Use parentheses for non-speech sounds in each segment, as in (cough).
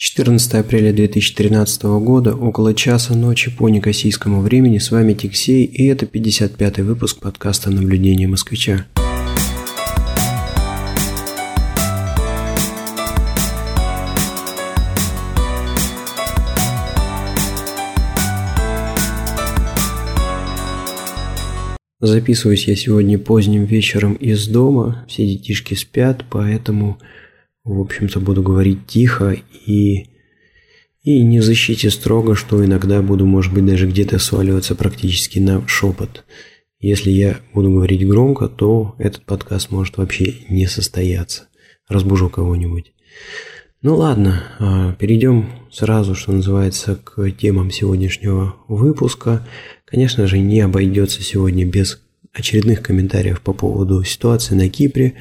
14 апреля 2013 года, около часа ночи по некосийскому времени, с вами Тиксей, и это 55-й выпуск подкаста «Наблюдение москвича». Записываюсь я сегодня поздним вечером из дома, все детишки спят, поэтому в общем-то, буду говорить тихо и, и не защите строго, что иногда буду, может быть, даже где-то сваливаться практически на шепот. Если я буду говорить громко, то этот подкаст может вообще не состояться. Разбужу кого-нибудь. Ну ладно, а, перейдем сразу, что называется, к темам сегодняшнего выпуска. Конечно же, не обойдется сегодня без очередных комментариев по поводу ситуации на Кипре,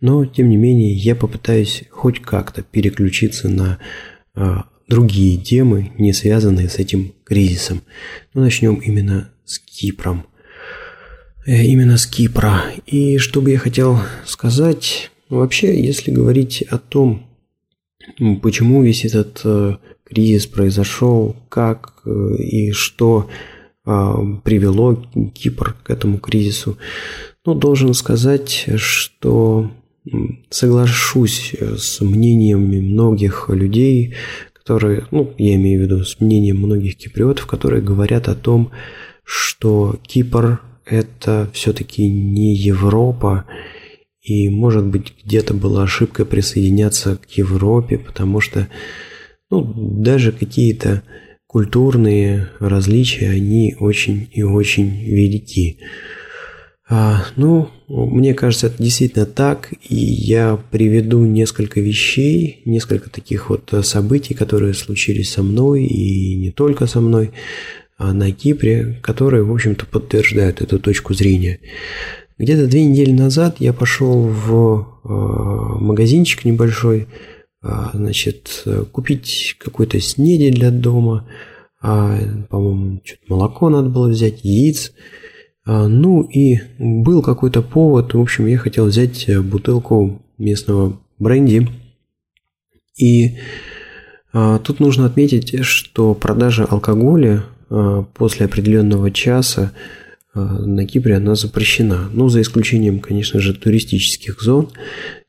но тем не менее я попытаюсь хоть как-то переключиться на э, другие темы, не связанные с этим кризисом. Но начнем именно с Кипром. Э, именно с Кипра. И что бы я хотел сказать, вообще, если говорить о том, почему весь этот э, кризис произошел, как э, и что а, привело Кипр к этому кризису. Ну, должен сказать, что соглашусь с мнениями многих людей, которые, ну, я имею в виду с мнением многих киприотов, которые говорят о том, что Кипр – это все-таки не Европа, и, может быть, где-то была ошибка присоединяться к Европе, потому что, ну, даже какие-то культурные различия, они очень и очень велики. А, ну, мне кажется, это действительно так, и я приведу несколько вещей, несколько таких вот событий, которые случились со мной и не только со мной а на Кипре, которые, в общем-то, подтверждают эту точку зрения. Где-то две недели назад я пошел в а, магазинчик небольшой, а, значит, купить какой-то снеди для дома, а, по-моему, что-то молоко надо было взять, яиц. А, ну и был какой-то повод, в общем, я хотел взять э, бутылку местного бренди. И тут нужно отметить, что продажа алкоголя после определенного часа на Кипре она запрещена. Ну, за исключением, конечно же, туристических зон.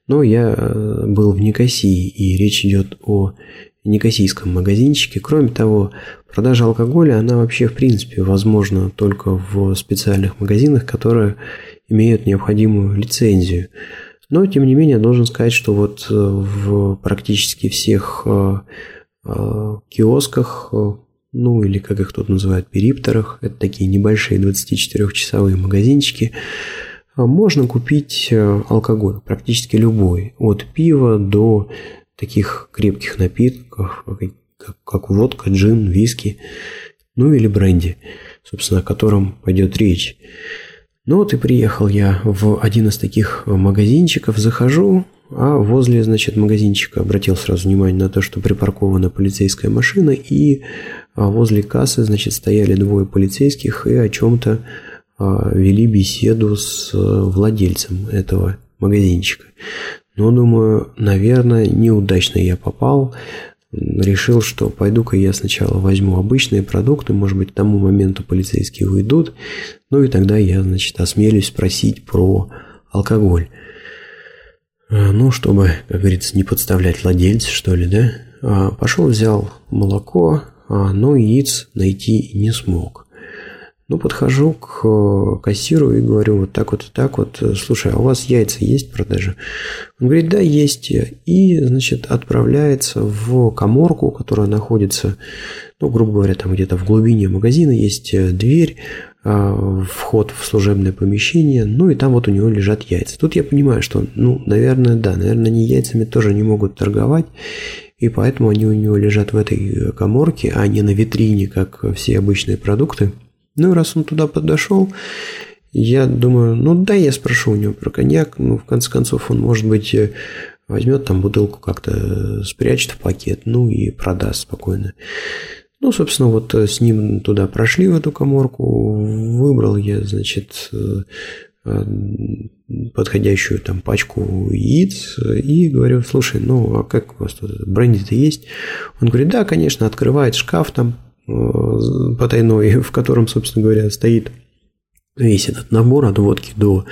Но я э, был в Никосии, и речь идет о никосийском магазинчике. Кроме того, продажа алкоголя, она вообще в принципе возможна только в специальных магазинах, которые имеют необходимую лицензию. Но, тем не менее, должен сказать, что вот э, в практически всех э, киосках, ну или как их тут называют, перипторах, это такие небольшие 24-часовые магазинчики, можно купить э, алкоголь, практически любой, от пива до таких крепких напитков, как, как водка, джин, виски, ну или бренди, собственно, о котором пойдет речь. Ну вот и приехал я в один из таких магазинчиков, захожу, а возле, значит, магазинчика обратил сразу внимание на то, что припаркована полицейская машина, и а, возле кассы, значит, стояли двое полицейских и о чем-то а, вели беседу с э, владельцем этого магазинчика. Но, думаю, наверное, неудачно я попал. Решил, что пойду-ка я сначала возьму обычные продукты, может быть, к тому моменту полицейские уйдут, ну и тогда я, значит, осмелюсь спросить про алкоголь. А, ну, чтобы, как говорится, не подставлять владельца, что ли, да? А, пошел, взял молоко, но яиц найти не смог. Ну, подхожу к э, кассиру и говорю вот так вот и так вот, слушай, а у вас яйца есть в продаже? Он говорит, да, есть. И, значит, отправляется в коморку, которая находится, ну, грубо говоря, там где-то в глубине магазина есть э, дверь, а, вход в служебное помещение, ну и там вот у него лежат яйца. Тут я понимаю, что, ну, наверное, да, наверное, они яйцами тоже не могут торговать, и поэтому они у него лежат в этой коморке, а не на витрине, как все обычные продукты – ну, раз он туда подошел, я думаю, ну да, я спрошу у него про коньяк. Ну, в конце концов, он, может быть, э, возьмет там бутылку как-то спрячет в пакет, ну и продаст спокойно. Ну, собственно, вот э, с ним туда прошли в эту коморку, выбрал я, значит, э, подходящую там пачку яиц и говорю, слушай, ну а как у вас тут бренди-то есть? Он говорит, да, конечно, открывает шкаф там потайной, (laughs) в котором, собственно говоря, стоит весь этот набор от водки до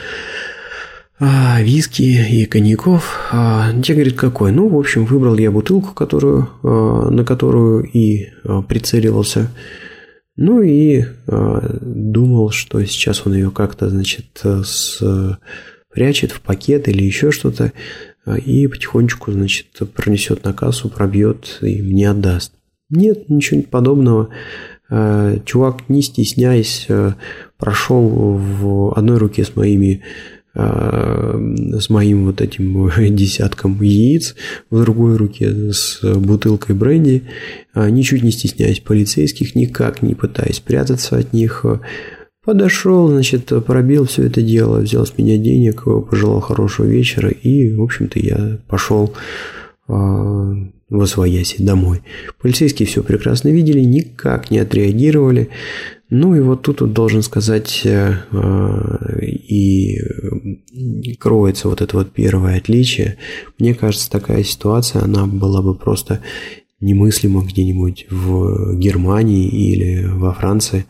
а, виски и коньяков. А, те говорит, какой? Ну, в общем, выбрал я бутылку, которую, а, на которую и а, прицеливался. Ну и думал, что сейчас он ее как-то, значит, с, прячет в пакет или еще что-то, и потихонечку, значит, пронесет на кассу, пробьет и мне отдаст. Нет, ничего подобного. А, чувак, не стесняясь, а, прошел в одной руке с моими а, с моим вот этим (laughs) десятком яиц, в другой руке с бутылкой бренди, ничуть не стесняясь полицейских, никак не пытаясь прятаться от них, подошел, значит, пробил все это дело, взял с меня денег, пожелал хорошего вечера, и, в общем-то, я пошел в Освояси домой. Полицейские все прекрасно видели, никак не отреагировали. Ну и вот тут вот должен сказать, э, э, и кроется вот это вот первое отличие. Мне кажется, такая ситуация, она была бы просто немыслима где-нибудь в Германии или во Франции.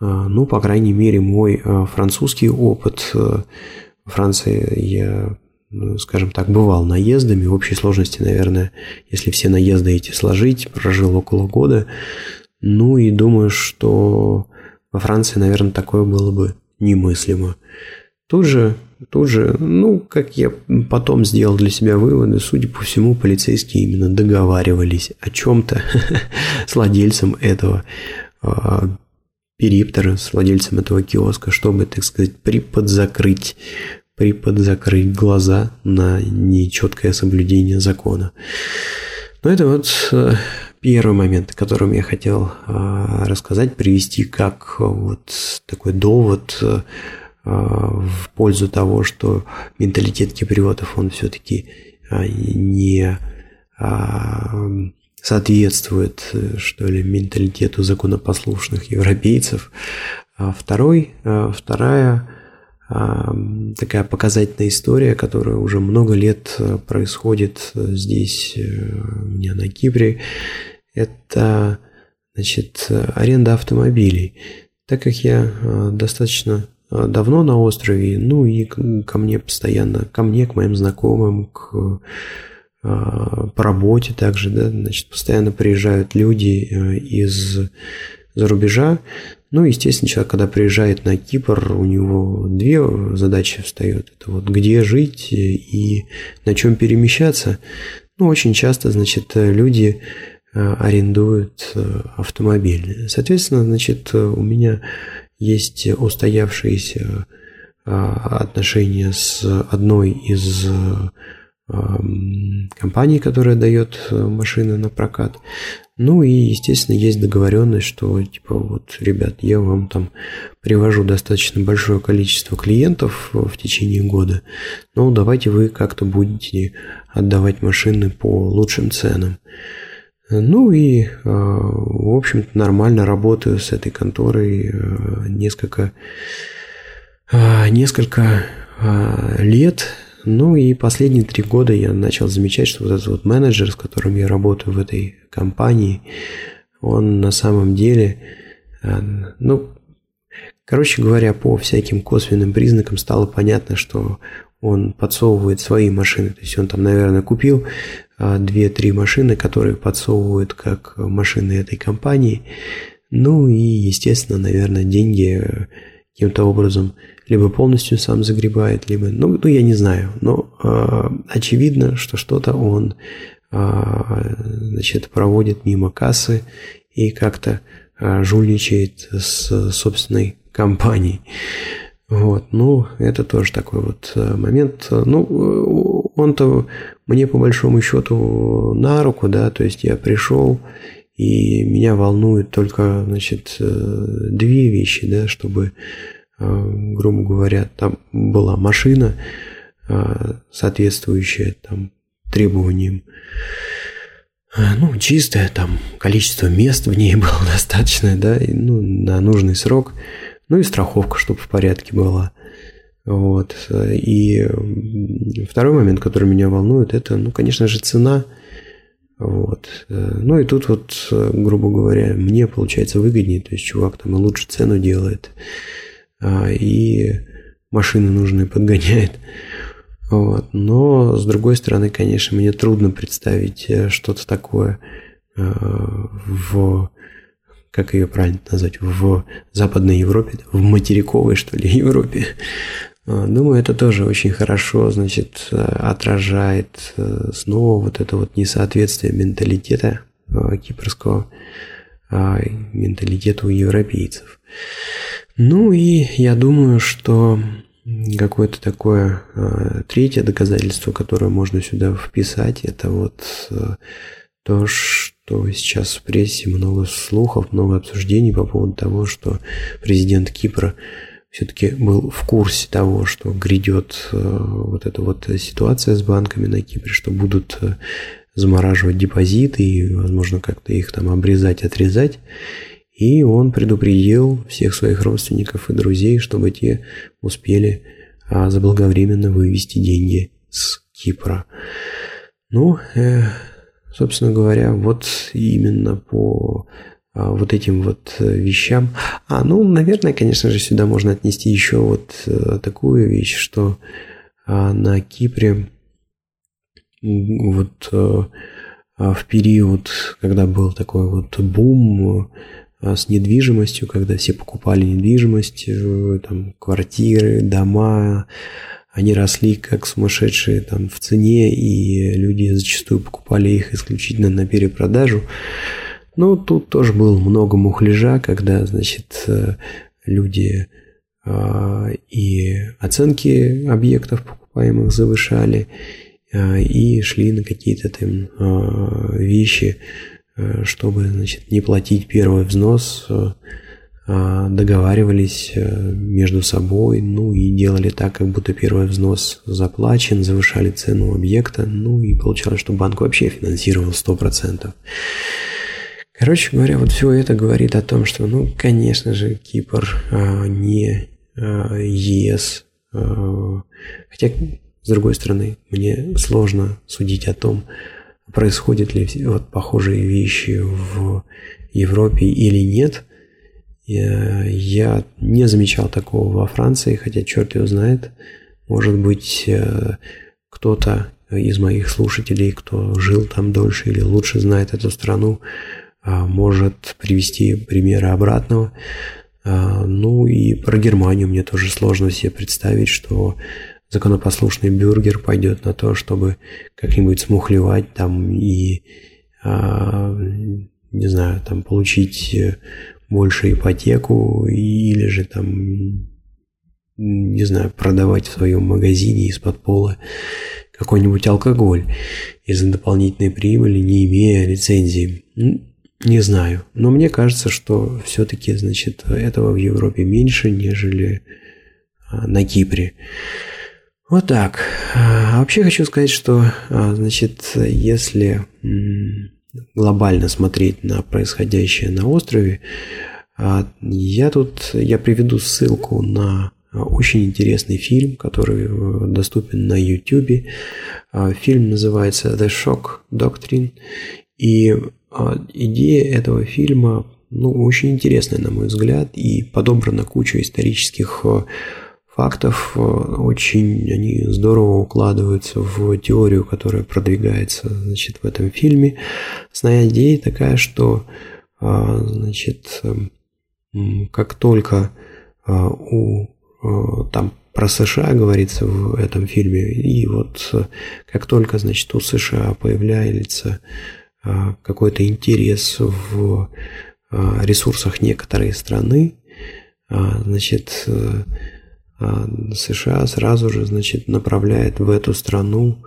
Э, ну, по крайней мере, мой французский опыт в Франции я скажем так, бывал наездами. В общей сложности, наверное, если все наезды эти сложить, прожил около года. Ну и думаю, что во Франции, наверное, такое было бы немыслимо. Тут же, тут же, ну, как я потом сделал для себя выводы, судя по всему, полицейские именно договаривались о чем-то (laughs) с владельцем этого а, периптера, с владельцем этого киоска, чтобы, так сказать, приподзакрыть приподзакрыть глаза на нечеткое соблюдение закона. Но это вот э, первый момент, о котором я хотел а, рассказать, привести как вот такой довод а, в пользу того, что менталитет киприотов, он все-таки не соответствует, что ли, менталитету законопослушных европейцев. А второй, вторая такая показательная история, которая уже много лет э, происходит э, здесь, э, у меня на Кипре. Это значит, аренда автомобилей. Так как я достаточно давно на острове, ну и ко мне постоянно, ко мне, к моим знакомым, к по работе также, да, значит, постоянно приезжают люди из за рубежа, ну, естественно, человек, когда приезжает на Кипр, у него две задачи встают. Это вот где жить и на чем перемещаться. Ну, очень часто, значит, люди э, арендуют э, автомобиль. Соответственно, значит, у меня есть устоявшиеся э, отношения с одной из компании, которая дает машины на прокат. Ну и, естественно, есть договоренность, что, типа, вот, ребят, я вам там привожу достаточно большое количество клиентов в течение года, ну, давайте вы как-то будете отдавать машины по лучшим ценам. Ну и, а, в общем-то, нормально работаю с этой конторой а, несколько, несколько лет, ну и последние три года я начал замечать, что вот этот вот менеджер, с которым я работаю в этой компании, он на самом деле, э, ну, короче говоря, по всяким косвенным признакам стало понятно, что он подсовывает свои машины. То есть он там, наверное, купил э, две-три машины, которые подсовывают как машины этой компании. Ну и, естественно, наверное, деньги э, каким-то образом либо полностью сам загребает, либо, ну, ну я не знаю, но э, очевидно, что что-то он, э, значит, проводит мимо кассы и как-то э, жульничает с собственной компанией. Вот, ну, это тоже такой вот момент. Ну, он-то мне по большому счету на руку, да, то есть я пришел, и меня волнует только, значит, две вещи, да, чтобы Э, грубо говоря, там была машина, э, соответствующая там требованиям э, ну, чистая, там количество мест в ней (laughs) было достаточно, да, и, ну, на нужный срок, ну и страховка, чтобы в порядке была. Вот. И второй момент, который меня волнует, это, ну, конечно же, цена. Вот. Ну и тут вот, грубо говоря, мне получается выгоднее, то есть чувак там и лучше цену делает, и машины нужные подгоняет. Вот. Но, с другой стороны, конечно, мне трудно представить э, что-то такое э, в как ее правильно назвать, в Западной Европе, в материковой, что ли, (laughs) Европе. А, думаю, это тоже очень хорошо, значит, отражает э, снова вот это вот несоответствие менталитета кипрского а, менталитету европейцев. Ну и я думаю, что какое-то такое э, третье доказательство, которое можно сюда вписать, это вот э, то, что сейчас в прессе много слухов, много обсуждений по поводу того, что президент Кипра все-таки был в курсе того, что грядет э, вот эта вот ситуация с банками на Кипре, что будут замораживать депозиты и, возможно, как-то их там обрезать, отрезать. И он предупредил всех своих родственников и друзей, чтобы те успели а, заблаговременно вывести деньги с Кипра. Ну, э, собственно говоря, вот именно по а, вот этим вот вещам. А, ну, наверное, конечно же, сюда можно отнести еще вот а, такую вещь, что а, на Кипре вот а, в период, когда был такой вот бум а с недвижимостью, когда все покупали недвижимость, э, там, квартиры, дома, они росли как сумасшедшие там в цене, и люди зачастую покупали их исключительно на перепродажу. Но тут тоже было много мухляжа, когда, значит, э, люди а, и оценки объектов покупаемых завышали, а, и шли на какие-то там вещи, чтобы значит, не платить первый взнос, э, а договаривались э, между собой, ну и делали так, как будто первый взнос заплачен, завышали цену объекта, ну и получалось, что банк вообще финансировал 100%. Короче говоря, вот все это говорит о том, что, ну, конечно же, Кипр а, не а, ЕС, а, хотя, с другой стороны, мне сложно судить о том, происходят ли вот похожие вещи в Европе или нет. Я, я не замечал такого во Франции, хотя черт его знает. Может быть, э, кто-то из моих слушателей, кто жил там дольше или лучше знает эту страну, а, может привести примеры обратного. А, ну и про Германию мне тоже сложно себе представить, что законопослушный бюргер пойдет на то, чтобы как-нибудь смухлевать там и, а, не знаю, там получить э, больше ипотеку или же там, не знаю, продавать в своем магазине из-под пола какой-нибудь алкоголь из-за дополнительной прибыли, не имея лицензии. Не знаю, но мне кажется, что все-таки, значит, этого в Европе меньше, нежели а, на Кипре. Вот так. А, вообще хочу сказать, что, а, значит, если глобально смотреть на происходящее на острове, а, я тут, я приведу ссылку на очень интересный фильм, который э, доступен на YouTube. Фильм называется The Shock Doctrine. И идея этого фильма ну, очень интересная, на мой взгляд, и подобрана куча исторических фактов э, очень они здорово укладываются в теорию, которая продвигается значит, в этом фильме. Основная идея такая, что а, значит, как только а, у там про США говорится в этом фильме, и вот как только значит, у США появляется какой-то интерес в ресурсах некоторой страны, значит, США сразу же, значит, направляет в эту страну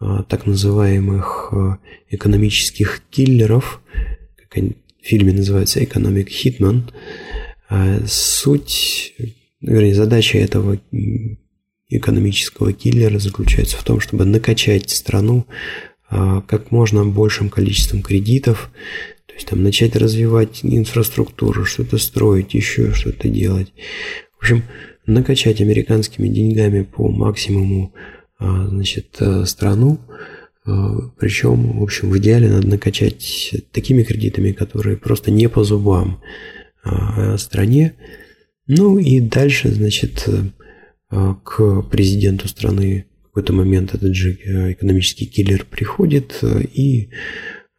а, так называемых а, экономических киллеров, как они в фильме называется «Economic Hitman». Суть, вернее, задача этого экономического киллера заключается в том, чтобы накачать страну как можно большим количеством кредитов, то есть там начать развивать инфраструктуру, что-то строить, еще что-то делать. В общем, накачать американскими деньгами по максимуму значит, страну, причем, в общем, в идеале надо накачать такими кредитами, которые просто не по зубам стране. Ну и дальше, значит, к президенту страны в какой-то момент этот же экономический киллер приходит и а,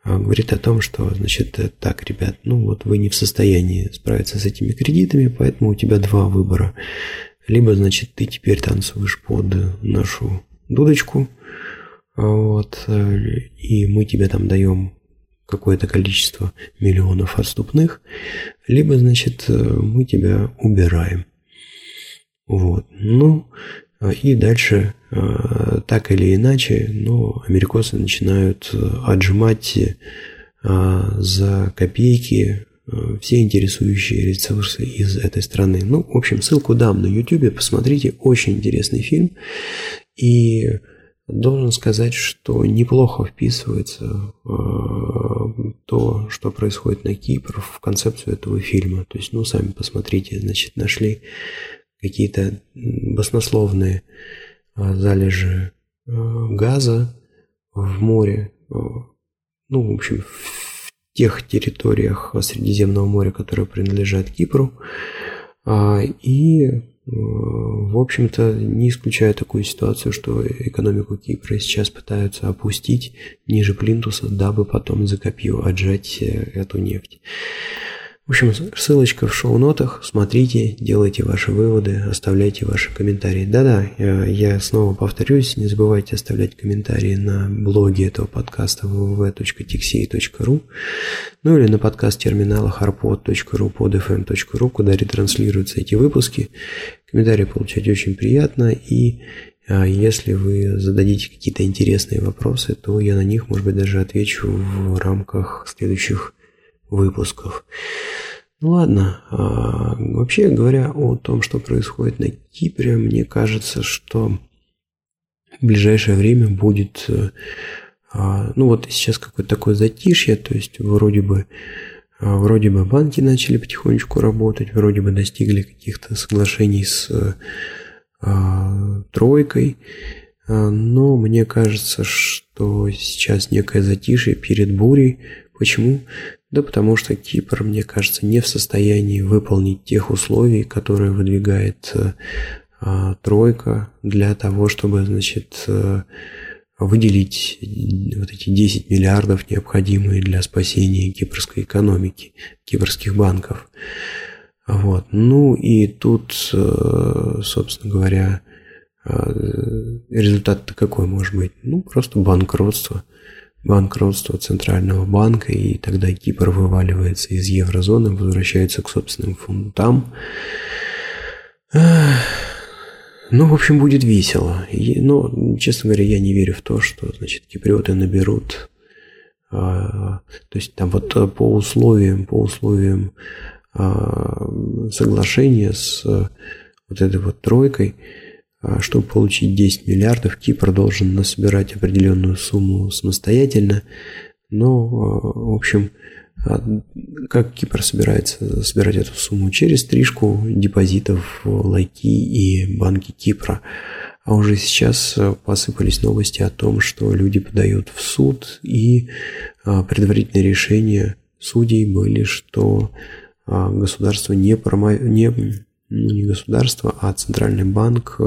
говорит о том, что, значит, э, так, ребят, ну вот вы не в состоянии справиться с этими кредитами, поэтому у тебя два выбора. Либо, значит, ты теперь танцуешь под нашу дудочку, а, вот, э, и мы тебе там даем какое-то количество миллионов отступных, либо, значит, э, мы тебя убираем. Вот. Ну, и дальше так или иначе, но америкосы начинают э, отжимать э, за копейки все интересующие ресурсы из этой страны. Ну, в общем, ссылку дам на YouTube, посмотрите, очень интересный фильм. И должен сказать, что неплохо вписывается то, что происходит на Кипр в концепцию этого фильма. То есть, ну, сами посмотрите, значит, нашли какие-то баснословные а, залежи а, газа в море, а, ну, в общем, в тех территориях Средиземного моря, которые принадлежат Кипру. И, в общем-то, не исключая такую ситуацию, что экономику Кипра сейчас пытаются опустить ниже плинтуса, дабы потом за копью отжать э, эту нефть. В общем, ссылочка в шоу-нотах. Смотрите, делайте ваши выводы, оставляйте ваши комментарии. Да-да, я снова повторюсь, не забывайте оставлять комментарии на блоге этого подкаста www.tixey.ru ну или на подкаст-терминалах arpod.ru, podfm.ru, куда ретранслируются эти выпуски. Комментарии получать очень приятно, и а, если вы зададите какие-то интересные вопросы, то я на них, может быть, даже отвечу в рамках следующих выпусков. Ну ладно, а, вообще говоря о том, что происходит на Кипре, мне кажется, что в ближайшее время будет, а, ну вот сейчас какое-то такое затишье, то есть вроде бы а, Вроде бы банки начали потихонечку работать, вроде бы достигли каких-то соглашений с а, тройкой, но мне кажется, что сейчас некое затишье перед бурей. Почему? Да потому что Кипр, мне кажется, не в состоянии выполнить тех условий, которые выдвигает а, тройка для того, чтобы, значит, а, выделить вот эти 10 миллиардов, необходимые для спасения кипрской экономики, кипрских банков. Вот. Ну и тут, собственно говоря, результат-то какой может быть? Ну, просто банкротство – банкротство Центрального банка, и тогда Кипр вываливается из еврозоны, возвращается к собственным фунтам. Ну, в общем, будет весело. Но, честно говоря, я не верю в то, что, значит, киприоты наберут. А, то есть там вот по условиям, по условиям а, соглашения с вот этой вот тройкой, чтобы получить 10 миллиардов, Кипр должен насобирать определенную сумму самостоятельно. Но, а, в общем, а как Кипр собирается собирать эту сумму? Через стрижку депозитов Лайки и банки Кипра. А уже сейчас посыпались новости о том, что люди подают в суд, и предварительные решения судей были, что государство не, промо... не ну, не государство, а центральный банк,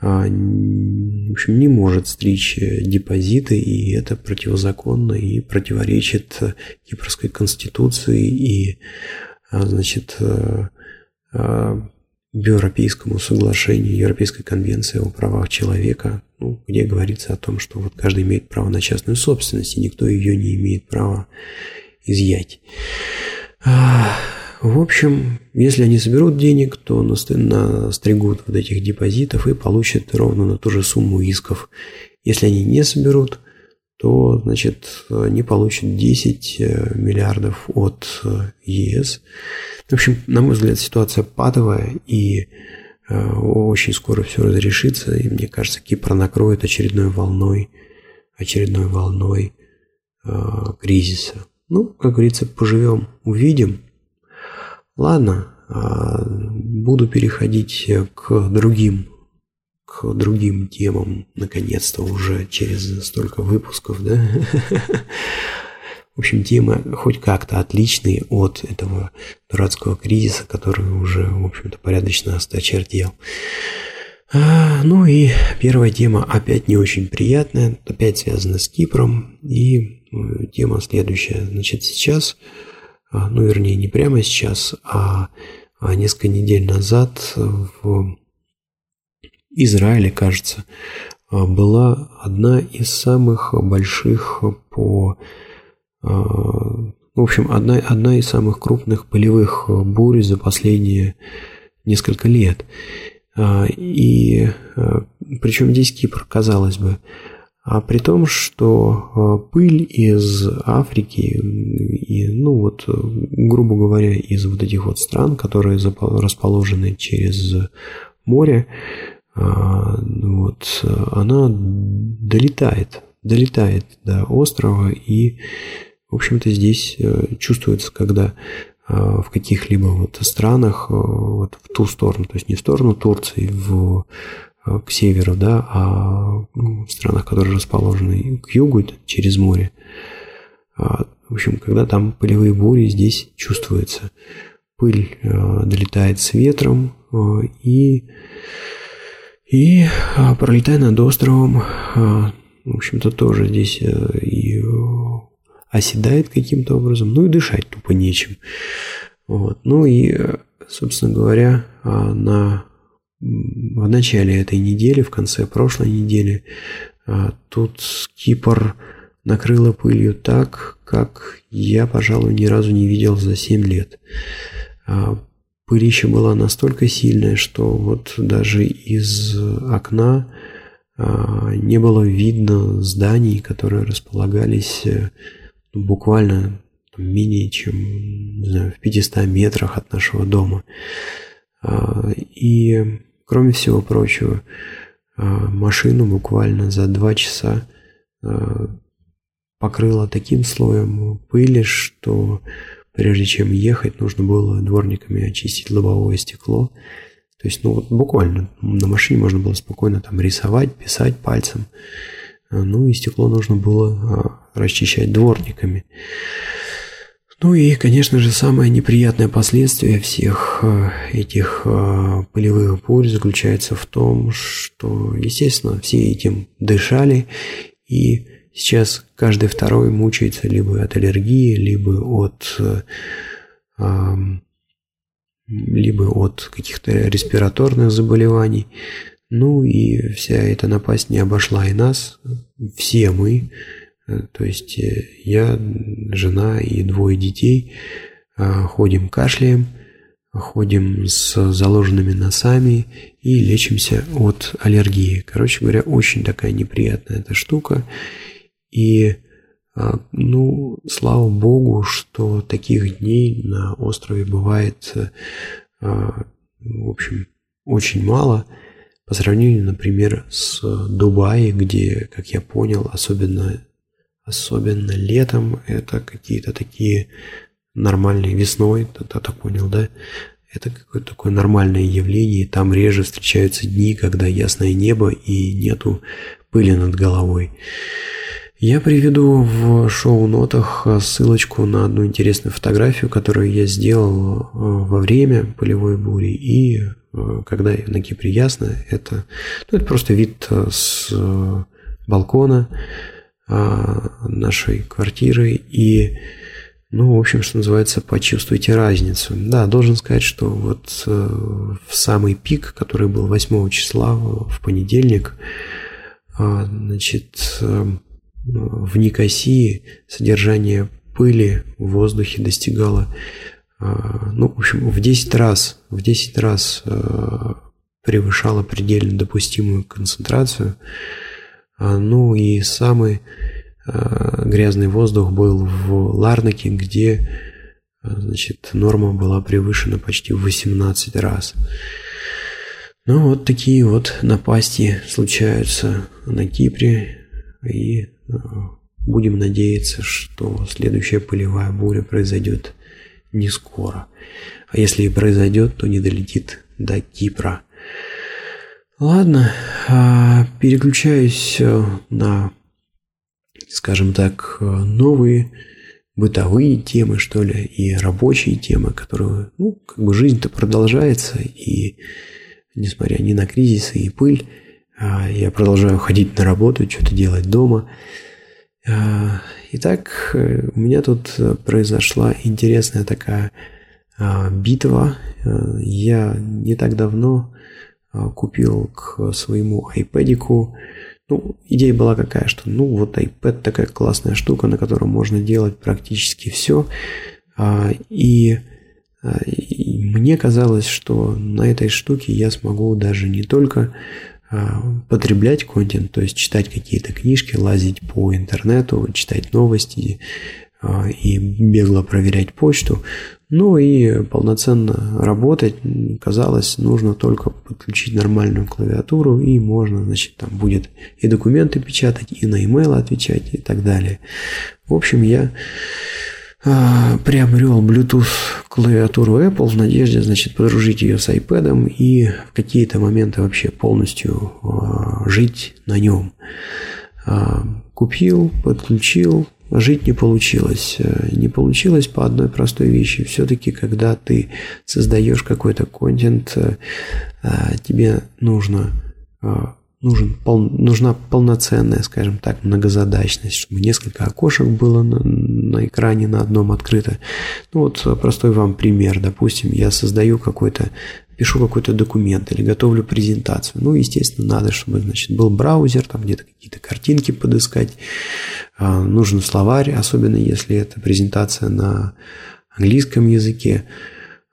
а, в общем, не может стричь депозиты, и это противозаконно и противоречит Кипрской конституции и, а, значит, а, Европейскому соглашению, Европейской конвенции о правах человека, ну, где говорится о том, что вот каждый имеет право на частную собственность, и никто ее не имеет права изъять. В общем, если они соберут денег, то настригут вот этих депозитов и получат ровно на ту же сумму исков. Если они не соберут, то, значит, они получат 10 э, миллиардов от э, ЕС. В общем, на мой взгляд, ситуация патовая, и э, очень скоро все разрешится, и мне кажется, Кипр накроет очередной волной, очередной волной кризиса. Ну, как говорится, поживем, увидим. Ладно, а, буду переходить к другим к другим темам, наконец-то, уже через столько выпусков, да? (laughs) В общем, темы хоть как-то отличные от этого дурацкого кризиса, который уже, в общем-то, порядочно осточертел. А, ну и первая тема опять не очень приятная, опять связана с Кипром. И э, тема следующая. Значит, сейчас, ну вернее не прямо сейчас, а, а несколько недель назад в Израиле, кажется, была одна из самых больших по а, в общем, одна, одна из самых крупных полевых бурь за последние несколько лет. А, и причем здесь Кипр, казалось бы. А при том, что э, пыль из Африки и, ну вот, грубо говоря, из вот этих вот стран, которые расположены через море, а, вот, она долетает, долетает до острова и в общем-то, здесь э, чувствуется, когда э, в каких-либо вот странах, э, вот в ту сторону, то есть не в сторону Турции, в, к северу, да, а ну, в странах, которые расположены к югу, через море. А, в общем, когда там пылевые бури, здесь чувствуется. Пыль долетает с ветром и, и пролетая над островом, в общем-то, тоже здесь и оседает каким-то образом, ну и дышать тупо нечем. Вот. Ну и, собственно говоря, а, на, в начале этой недели, в конце прошлой недели, а, тут Кипр накрыло пылью так, как я, пожалуй, ни разу не видел за 7 лет. А, пылища была настолько сильная, что вот даже из окна не было видно зданий, которые располагались э, буквально менее чем, не знаю, в 500 метрах от нашего дома. А, и, кроме всего прочего, а, машину буквально за два часа а, покрыло таким слоем пыли, что прежде чем ехать, нужно было дворниками очистить лобовое стекло. То есть, ну вот буквально на машине можно было спокойно там рисовать, писать пальцем. Ну и стекло нужно было расчищать дворниками. Ну и, конечно же, самое неприятное последствие всех э, этих э, полевых бурь заключается в том, что, естественно, все этим дышали, и сейчас каждый второй мучается либо от аллергии, либо от э, либо от каких-то респираторных заболеваний. Ну и вся эта напасть не обошла и нас, все мы, то есть э, я, жена и двое детей э, ходим кашляем, ходим с заложенными носами и лечимся от аллергии. Короче говоря, очень такая неприятная эта штука. И, ну, слава богу, что таких дней на острове бывает, в общем, очень мало по сравнению, например, с Дубай, где, как я понял, особенно особенно летом, это какие-то такие нормальные весной, ты так понял, да? Это какое-то такое нормальное явление, там реже встречаются дни, когда ясное небо и нету пыли над головой. Я приведу в шоу-нотах ссылочку на одну интересную фотографию, которую я сделал э, во время полевой бури и э, когда на Кипре ясно, это, ну, это просто вид э, с балкона, нашей квартиры и, ну, в общем, что называется, почувствуйте разницу. Да, должен сказать, что вот э, в самый пик, который был 8 числа в понедельник, а, значит, э, в Никосии содержание пыли в воздухе достигало, а, ну, в общем, в 10 раз, в 10 раз превышало предельно допустимую концентрацию – а, ну и самый а, грязный воздух был в Ларнаке, где а, значит, норма была превышена почти в 18 раз. Ну вот такие вот напасти случаются на Кипре, и будем надеяться, что следующая пылевая буря произойдет не скоро. А если и произойдет, то не долетит до Кипра. Ладно, а, переключаюсь э, на, скажем так, новые бытовые темы, что ли, и рабочие темы, которые, ну, как бы жизнь-то продолжается, и несмотря ни на кризисы и пыль, а, я продолжаю ходить на работу, что-то делать дома. А, итак, э, у меня тут произошла интересная такая битва. Я не так давно купил к своему iPad ну, идея была какая, что ну вот iPad такая классная штука, на которой можно делать практически все. А, и, а, и мне казалось, что на этой штуке я смогу даже не только а, потреблять контент, то есть читать какие-то книжки, лазить по интернету, читать новости и бегло проверять почту, ну и полноценно работать, казалось, нужно только подключить нормальную клавиатуру, и можно, значит, там будет и документы печатать, и на e-mail отвечать, и так далее. В общем, я э, приобрел Bluetooth клавиатуру Apple в надежде, значит, подружить ее с iPad и в какие-то моменты вообще полностью э, жить на нем. Купил, подключил, жить не получилось. Э, не получилось по одной простой вещи. Все-таки, когда ты создаешь какой-то контент, э, э, тебе нужно нужен, пол, нужна полноценная, скажем так, многозадачность, чтобы несколько окошек было на, на экране на одном открыто. Ну вот простой вам пример. Допустим, я создаю какой-то пишу какой-то документ или готовлю презентацию. Ну, естественно, надо, чтобы, значит, был браузер, там где-то какие-то картинки подыскать, а, нужен словарь, особенно если это презентация на английском языке.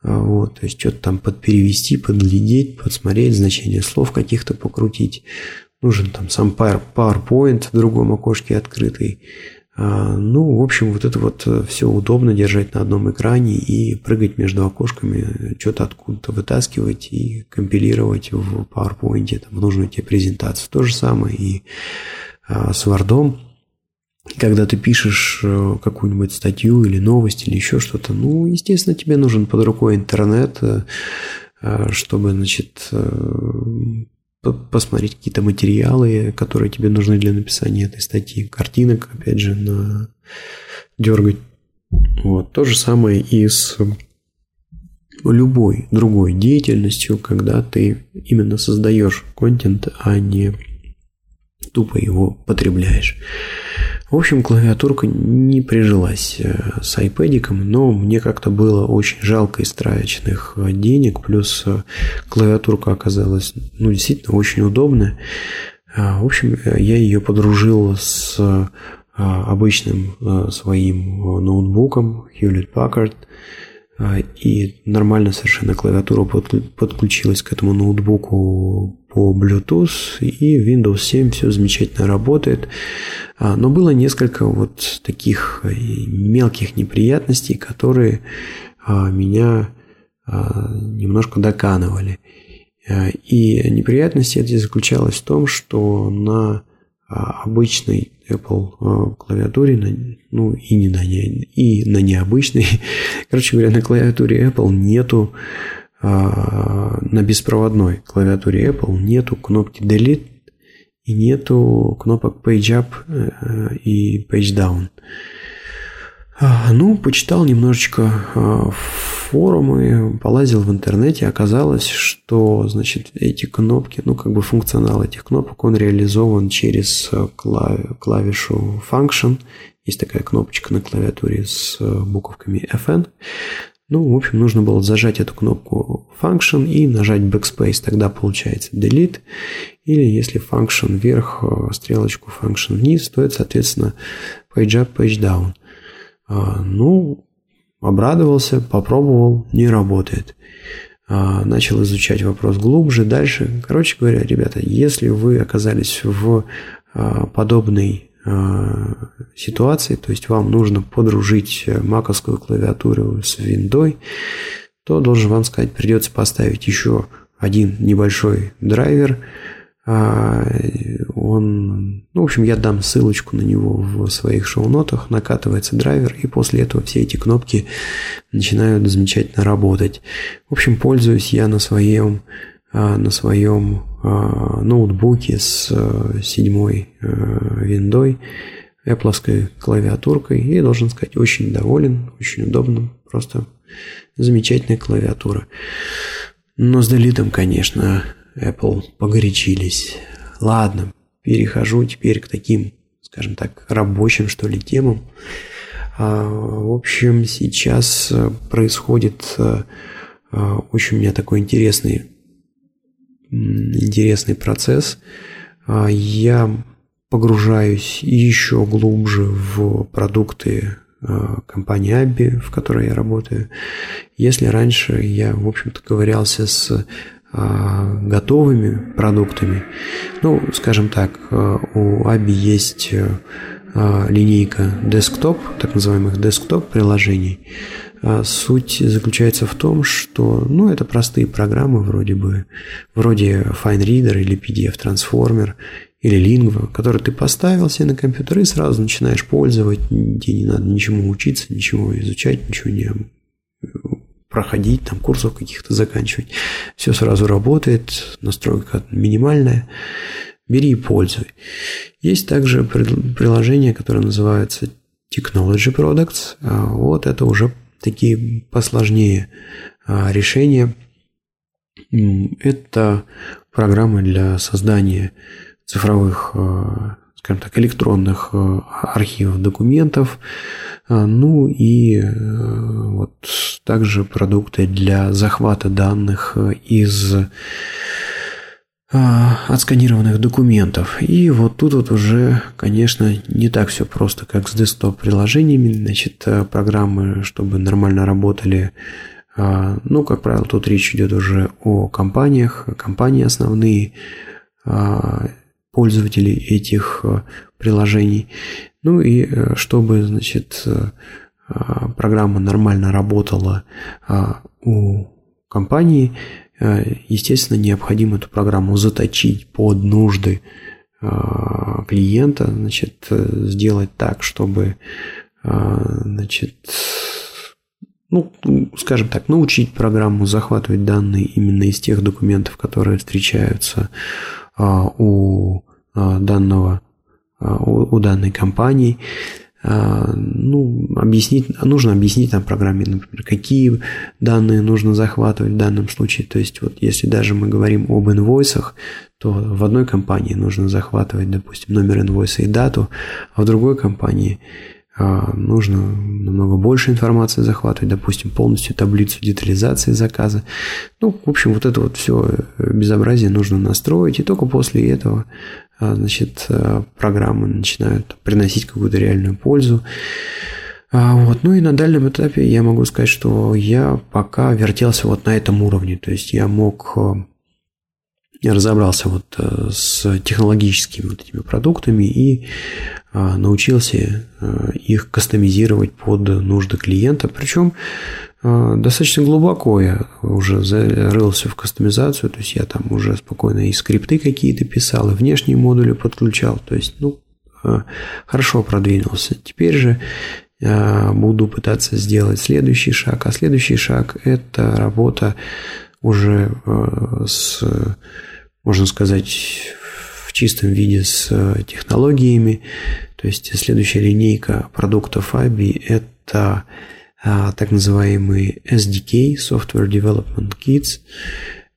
А, вот, то есть что-то там подперевести, подглядеть, подсмотреть, значение слов каких-то покрутить. Нужен там сам PowerPoint в другом окошке открытый. А, ну, в общем, вот это вот э, все удобно держать на одном экране и прыгать между окошками, что-то откуда-то вытаскивать и компилировать в PowerPoint, там, в нужную тебе презентацию. То же самое и а, с Word. Когда ты пишешь э, какую-нибудь статью или новость или еще что-то, ну, естественно, тебе нужен под рукой интернет, э, чтобы, значит, посмотреть какие-то материалы, которые тебе нужны для написания этой статьи, картинок, опять же, на дергать. Вот. То же самое и с любой другой деятельностью, когда ты именно создаешь контент, а не тупо его потребляешь. В общем, клавиатурка не прижилась э, с iPad, но мне как-то было очень жалко истраченных э, денег, плюс э, клавиатурка оказалась ну, действительно очень удобная. В общем, я ее подружил с обычным своим ноутбуком Hewlett Packard – а, и нормально совершенно клавиатура подключилась к этому ноутбуку по Bluetooth, и Windows 7 все замечательно работает. А, но было несколько вот таких э, мелких неприятностей, которые а, меня немножко доканывали. И неприятность эти заключалась в том, что на обычной Apple а, клавиатуре, ну и не на, не, и на необычной. (laughs) Короче говоря, на клавиатуре Apple нету, а, на беспроводной клавиатуре Apple нету кнопки Delete и нету кнопок Page Up э, и Page Down. А, ну, почитал немножечко а, форумы, полазил в интернете, оказалось, что, значит, эти кнопки, ну, как бы функционал этих кнопок, он реализован через а, клавишу Function. Есть такая кнопочка на клавиатуре с буковками FN. Ну, в общем, нужно было зажать эту кнопку Function и нажать Backspace, тогда получается Delete. Или если Function вверх, стрелочку Function вниз, то это, соответственно, Page Up, Page Down. А, ну, обрадовался, попробовал, не работает. А, начал изучать вопрос глубже, дальше. Короче говоря, ребята, если вы оказались в а, подобной ситуации, то есть вам нужно подружить маковскую клавиатуру с виндой, то должен вам сказать, придется поставить еще один небольшой драйвер, А, он, ну, в общем, я дам ссылочку на него в своих шоу-нотах, накатывается драйвер, и после этого все эти кнопки начинают замечательно работать. В общем, пользуюсь я на своем, на своем а, ноутбуке с седьмой виндой, Apple клавиатуркой, и должен сказать, очень доволен, очень удобно, просто замечательная клавиатура. Но с делитом, конечно, Apple погорячились. Ладно, перехожу теперь к таким, скажем так, рабочим, что ли, темам. А, в общем, сейчас происходит а, очень у меня такой интересный, интересный процесс. А, я погружаюсь еще глубже в продукты компании Абби, в которой я работаю. Если раньше я, в общем-то, ковырялся с а, готовыми продуктами. Ну, скажем так, а, у Аби есть а, линейка desktop, так называемых desktop приложений. Суть заключается в том, что ну, это простые программы вроде бы, вроде FineReader или PDF Transformer или Lingua, которые ты поставил себе на компьютер и сразу начинаешь пользовать, тебе не надо ничему учиться, ничего изучать, ничего не проходить, там курсов каких-то заканчивать. Все сразу работает, настройка минимальная. Бери и пользуй. Есть также приложение, которое называется Technology Products. А вот это уже такие посложнее а, решения. Это программы для создания цифровых а, скажем так, электронных э, архивов документов, а, ну и вот также продукты для захвата данных из а, отсканированных документов. И вот тут вот уже, конечно, не так все просто, как с десктоп-приложениями. Значит, программы, чтобы нормально работали, а, ну, как правило, тут речь идет уже о компаниях, компании основные, пользователей этих э, приложений. Ну и э, чтобы, значит, э, программа нормально работала у компании, естественно, необходимо эту программу заточить под нужды клиента, значит, сделать так, чтобы, значит, ну, скажем так, научить программу захватывать данные именно из тех документов, которые встречаются у данного у данной компании, ну, объяснить, нужно объяснить на программе, например, какие данные нужно захватывать в данном случае. То есть, вот если даже мы говорим об инвойсах, то в одной компании нужно захватывать, допустим, номер инвойса и дату, а в другой компании а, нужно намного больше информации захватывать, допустим, полностью таблицу детализации заказа. Ну, в общем, вот это вот все безобразие нужно настроить, и только после этого, а, значит, а, программы начинают приносить какую-то реальную пользу. Вот. Ну и на дальнем этапе я могу сказать, что я пока вертелся вот на этом уровне. То есть я мог разобрался вот э, с технологическими вот этими продуктами и а, научился э, их кастомизировать под нужды клиента. Причем э, достаточно глубоко я уже зарылся в кастомизацию, то есть я там уже спокойно и скрипты какие-то писал, и внешние модули подключал, то есть, ну, хорошо продвинулся. Теперь же буду пытаться сделать следующий шаг, а следующий шаг – это работа уже с можно сказать, в чистом виде с э, технологиями. То есть следующая линейка продуктов ABI – это а, так называемый SDK, Software Development Kits.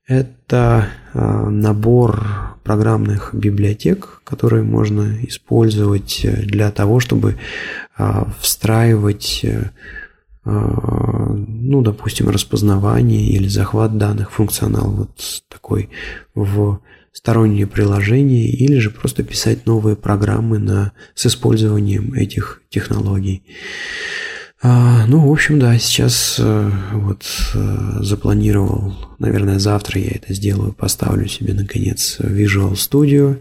Это а, набор программных библиотек, которые можно использовать для того, чтобы а, встраивать э, ну, допустим, распознавание или захват данных, функционал вот такой в сторонние приложения или же просто писать новые программы на, с использованием этих технологий. А, ну, в общем, да, сейчас э, вот э, запланировал, наверное, завтра я это сделаю, поставлю себе, наконец, Visual Studio.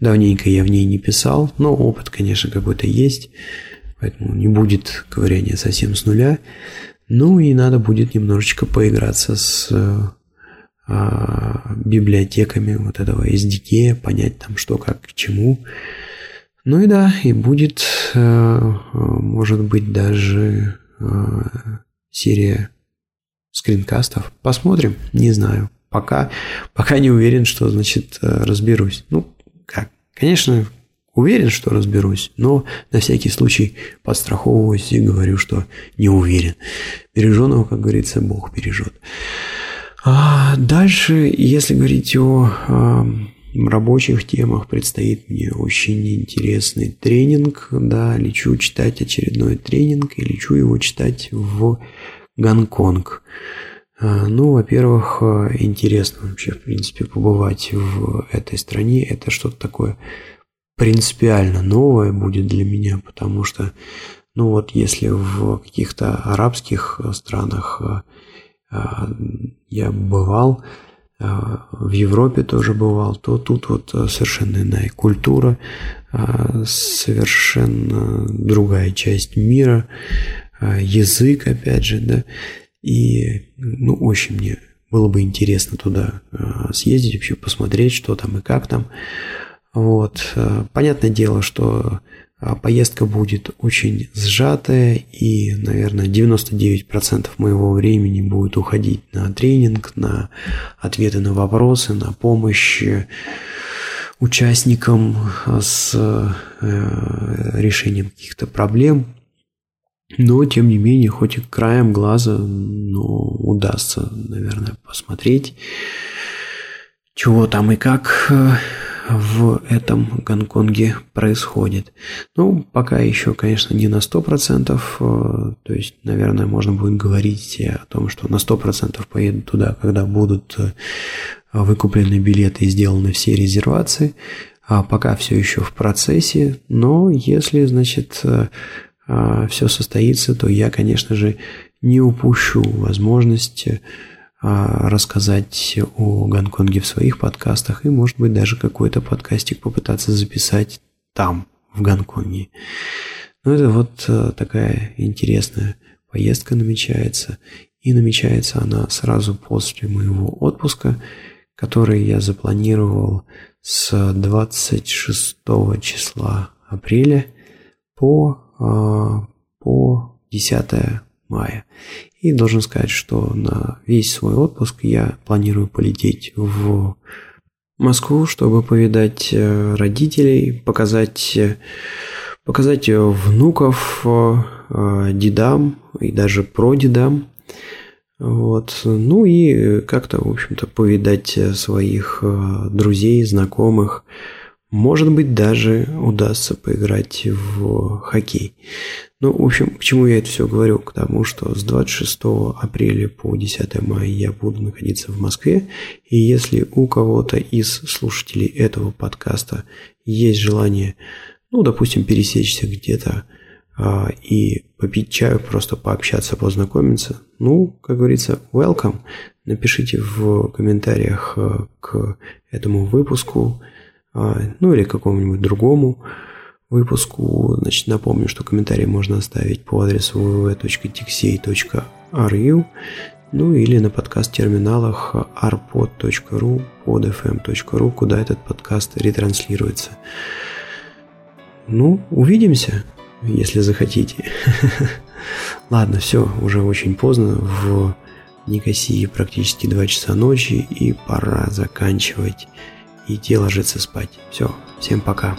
Давненько я в ней не писал, но опыт, конечно, какой-то есть. Поэтому не будет ковыряния совсем с нуля. Ну и надо будет немножечко поиграться с а, библиотеками вот этого SDK, понять там что, как, к чему. Ну и да, и будет, э, может быть, даже э, серия скринкастов. Посмотрим, не знаю. Пока, пока не уверен, что, значит, э, разберусь. Ну, как? Конечно, уверен, что разберусь, но на всякий случай подстраховываюсь и говорю, что не уверен. Береженого, как говорится, Бог бережет. А дальше, если говорить о, рабочих темах, предстоит мне очень интересный тренинг. Да, лечу читать очередной тренинг и лечу его читать в Гонконг. А, ну, во-первых, интересно вообще, в принципе, побывать в этой стране. Это что-то такое принципиально новое будет для меня, потому что, ну вот, если в каких-то арабских странах а, я бывал, в Европе тоже бывал, то тут вот совершенно иная культура, совершенно другая часть мира, язык, опять же, да, и, ну, очень мне было бы интересно туда съездить, вообще посмотреть, что там и как там. Вот. Понятное дело, что а поездка будет очень сжатая и, наверное, 99% моего времени будет уходить на тренинг, на ответы на вопросы, на помощь участникам с э, решением каких-то проблем. Но, тем не менее, хоть и краем глаза, но удастся, наверное, посмотреть, чего там и как в этом Гонконге происходит. Ну, пока еще, конечно, не на 100%, э, то есть, наверное, можно будет говорить о том, что на 100% поеду туда, когда будут э, выкуплены билеты и сделаны все резервации, а пока все еще в процессе, но если, значит, э, все состоится, то я, конечно же, не упущу возможность а, рассказать о Гонконге в своих подкастах и, может быть, даже какой-то подкастик попытаться записать там, в Гонконге. Ну, это вот э, такая интересная поездка намечается. И намечается она сразу после моего отпуска, который я запланировал с 26 числа апреля по, а, по 10 мая. И должен сказать, что на весь свой отпуск я планирую полететь в Москву, чтобы повидать э, родителей, показать, э, показать внуков, э, дедам и даже прадедам. Вот. Ну и как-то, в общем-то, повидать своих друзей, знакомых, может быть, даже удастся поиграть в хоккей. Ну, в общем, к чему я это все говорю? К тому, что с 26 апреля по 10 мая я буду находиться в Москве. И если у кого-то из слушателей этого подкаста есть желание, ну, допустим, пересечься где-то а, и попить чаю, просто пообщаться, познакомиться, ну, как говорится, welcome. Напишите в комментариях а, к этому выпуску – ну или какому-нибудь другому выпуску. Значит, напомню, что комментарии можно оставить по адресу www.tixey.ru ну или на подкаст-терминалах arpod.ru, podfm.ru, куда этот подкаст ретранслируется. Ну, увидимся, если захотите. (laughs) Ладно, все, уже очень поздно. В Никосии практически 2 часа ночи, и пора заканчивать идти ложиться спать. Все, всем пока.